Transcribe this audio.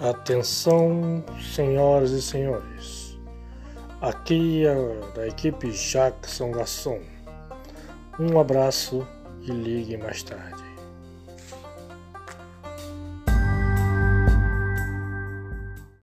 Atenção, senhoras e senhores. Aqui é da equipe Jackson Gasson. Um abraço e ligue mais tarde.